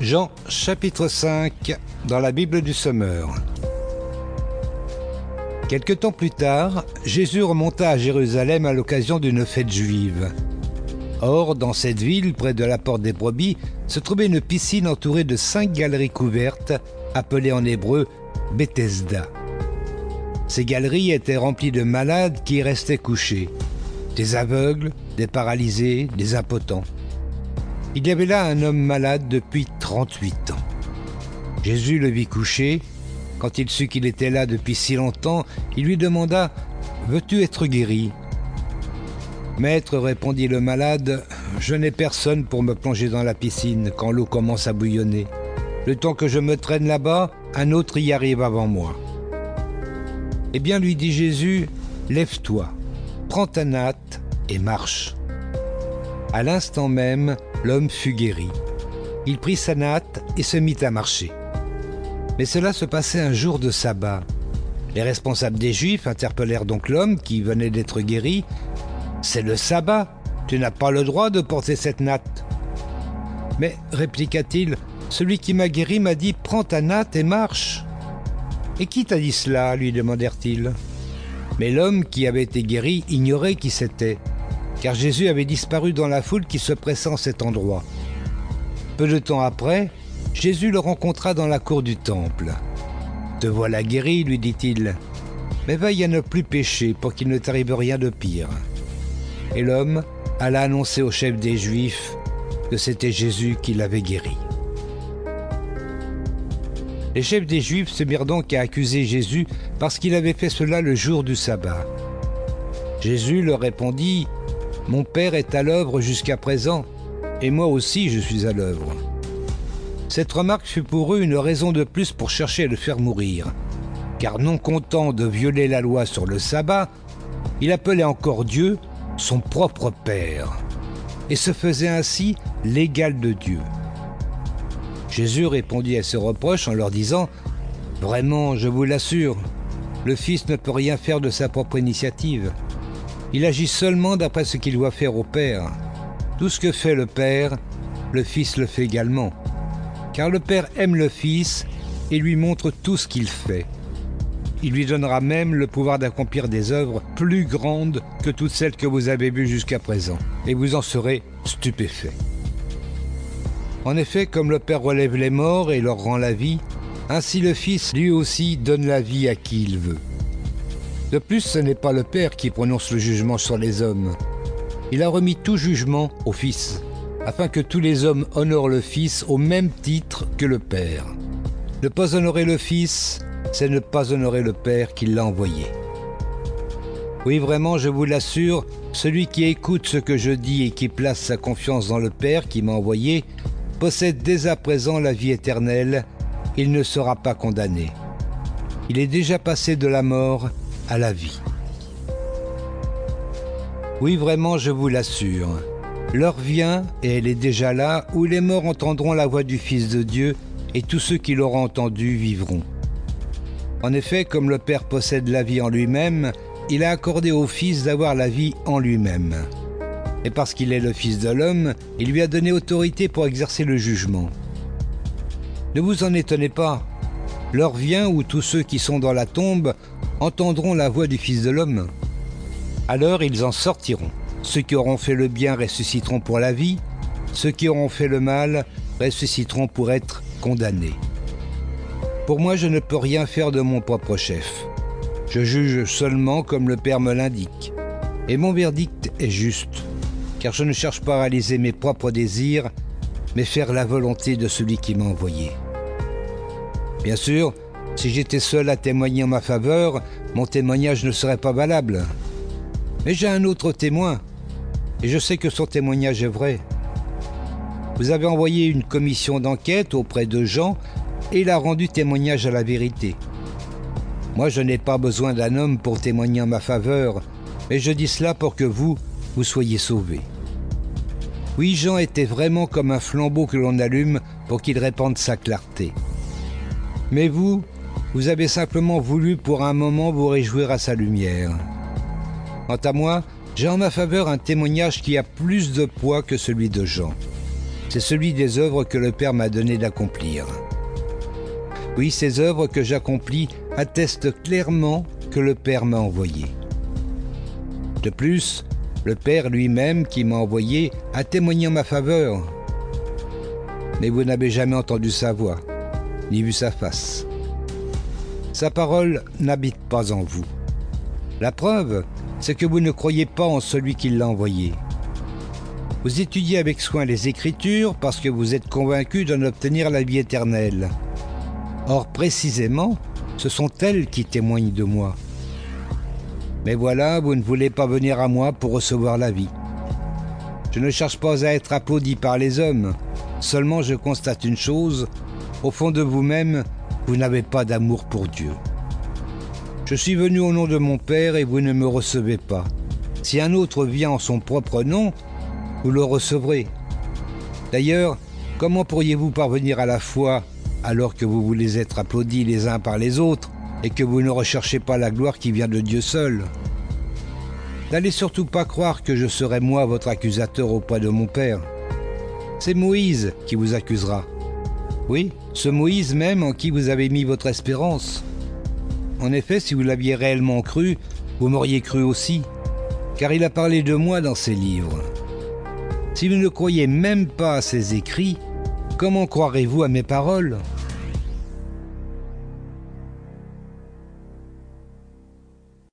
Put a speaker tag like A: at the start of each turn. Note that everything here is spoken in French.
A: Jean chapitre 5 dans la Bible du Sommeur. Quelque temps plus tard, Jésus remonta à Jérusalem à l'occasion d'une fête juive. Or, dans cette ville, près de la porte des brebis, se trouvait une piscine entourée de cinq galeries couvertes, appelées en hébreu Bethesda. Ces galeries étaient remplies de malades qui y restaient couchés, des aveugles, des paralysés, des impotents. Il y avait là un homme malade depuis 38 ans. Jésus le vit couché. Quand il sut qu'il était là depuis si longtemps, il lui demanda Veux-tu être guéri? Maître, répondit le malade, je n'ai personne pour me plonger dans la piscine quand l'eau commence à bouillonner. Le temps que je me traîne là-bas, un autre y arrive avant moi. Eh bien, lui dit Jésus, lève-toi, prends ta natte et marche. À l'instant même, l'homme fut guéri. Il prit sa natte et se mit à marcher. Mais cela se passait un jour de sabbat. Les responsables des Juifs interpellèrent donc l'homme qui venait d'être guéri. C'est le sabbat, tu n'as pas le droit de porter cette natte. Mais, répliqua-t-il, celui qui m'a guéri m'a dit Prends ta natte et marche. Et qui t'a dit cela? lui demandèrent-ils. Mais l'homme qui avait été guéri ignorait qui c'était car Jésus avait disparu dans la foule qui se pressait en cet endroit. Peu de temps après, Jésus le rencontra dans la cour du temple. Te voilà guéri, lui dit-il, mais veille à ne plus pécher pour qu'il ne t'arrive rien de pire. Et l'homme alla annoncer au chef des Juifs que c'était Jésus qui l'avait guéri. Les chefs des Juifs se mirent donc à accuser Jésus parce qu'il avait fait cela le jour du sabbat. Jésus leur répondit mon Père est à l'œuvre jusqu'à présent, et moi aussi je suis à l'œuvre. Cette remarque fut pour eux une raison de plus pour chercher à le faire mourir, car non content de violer la loi sur le sabbat, il appelait encore Dieu son propre Père, et se faisait ainsi l'égal de Dieu. Jésus répondit à ces reproches en leur disant Vraiment, je vous l'assure, le Fils ne peut rien faire de sa propre initiative. Il agit seulement d'après ce qu'il doit faire au Père. Tout ce que fait le Père, le Fils le fait également. Car le Père aime le Fils et lui montre tout ce qu'il fait. Il lui donnera même le pouvoir d'accomplir des œuvres plus grandes que toutes celles que vous avez vues jusqu'à présent, et vous en serez stupéfaits. En effet, comme le Père relève les morts et leur rend la vie, ainsi le Fils lui aussi donne la vie à qui il veut. De plus, ce n'est pas le Père qui prononce le jugement sur les hommes. Il a remis tout jugement au Fils, afin que tous les hommes honorent le Fils au même titre que le Père. Ne pas honorer le Fils, c'est ne pas honorer le Père qui l'a envoyé. Oui, vraiment, je vous l'assure, celui qui écoute ce que je dis et qui place sa confiance dans le Père qui m'a envoyé, possède dès à présent la vie éternelle, il ne sera pas condamné. Il est déjà passé de la mort à la vie. Oui, vraiment, je vous l'assure. L'heure vient, et elle est déjà là, où les morts entendront la voix du Fils de Dieu, et tous ceux qui l'auront entendu vivront. En effet, comme le Père possède la vie en lui-même, il a accordé au Fils d'avoir la vie en lui-même. Et parce qu'il est le Fils de l'homme, il lui a donné autorité pour exercer le jugement. Ne vous en étonnez pas. L'heure vient où tous ceux qui sont dans la tombe entendront la voix du Fils de l'homme. Alors ils en sortiront. Ceux qui auront fait le bien ressusciteront pour la vie, ceux qui auront fait le mal ressusciteront pour être condamnés. Pour moi, je ne peux rien faire de mon propre chef. Je juge seulement comme le Père me l'indique. Et mon verdict est juste, car je ne cherche pas à réaliser mes propres désirs, mais faire la volonté de celui qui m'a envoyé. Bien sûr, si j'étais seul à témoigner en ma faveur, mon témoignage ne serait pas valable. Mais j'ai un autre témoin, et je sais que son témoignage est vrai. Vous avez envoyé une commission d'enquête auprès de Jean, et il a rendu témoignage à la vérité. Moi, je n'ai pas besoin d'un homme pour témoigner en ma faveur, mais je dis cela pour que vous, vous soyez sauvés. Oui, Jean était vraiment comme un flambeau que l'on allume pour qu'il répande sa clarté. Mais vous, vous avez simplement voulu pour un moment vous réjouir à sa lumière. Quant à moi, j'ai en ma faveur un témoignage qui a plus de poids que celui de Jean. c'est celui des œuvres que le Père m'a donné d'accomplir. Oui, ces œuvres que j'accomplis attestent clairement que le Père m'a envoyé. De plus, le Père lui-même qui m'a envoyé a témoigné en ma faveur. Mais vous n'avez jamais entendu sa voix, ni vu sa face. Sa parole n'habite pas en vous. La preuve, c'est que vous ne croyez pas en celui qui l'a envoyé. Vous étudiez avec soin les Écritures parce que vous êtes convaincu d'en obtenir la vie éternelle. Or, précisément, ce sont elles qui témoignent de moi. Mais voilà, vous ne voulez pas venir à moi pour recevoir la vie. Je ne cherche pas à être applaudi par les hommes, seulement je constate une chose, au fond de vous-même, vous n'avez pas d'amour pour Dieu. Je suis venu au nom de mon Père et vous ne me recevez pas. Si un autre vient en son propre nom, vous le recevrez. D'ailleurs, comment pourriez-vous parvenir à la foi alors que vous voulez être applaudis les uns par les autres et que vous ne recherchez pas la gloire qui vient de Dieu seul? N'allez surtout pas croire que je serai moi votre accusateur auprès de mon Père. C'est Moïse qui vous accusera. Oui, ce Moïse même en qui vous avez mis votre espérance. En effet, si vous l'aviez réellement cru, vous m'auriez cru aussi, car il a parlé de moi dans ses livres. Si vous ne croyez même pas à ses écrits, comment croirez-vous à mes paroles?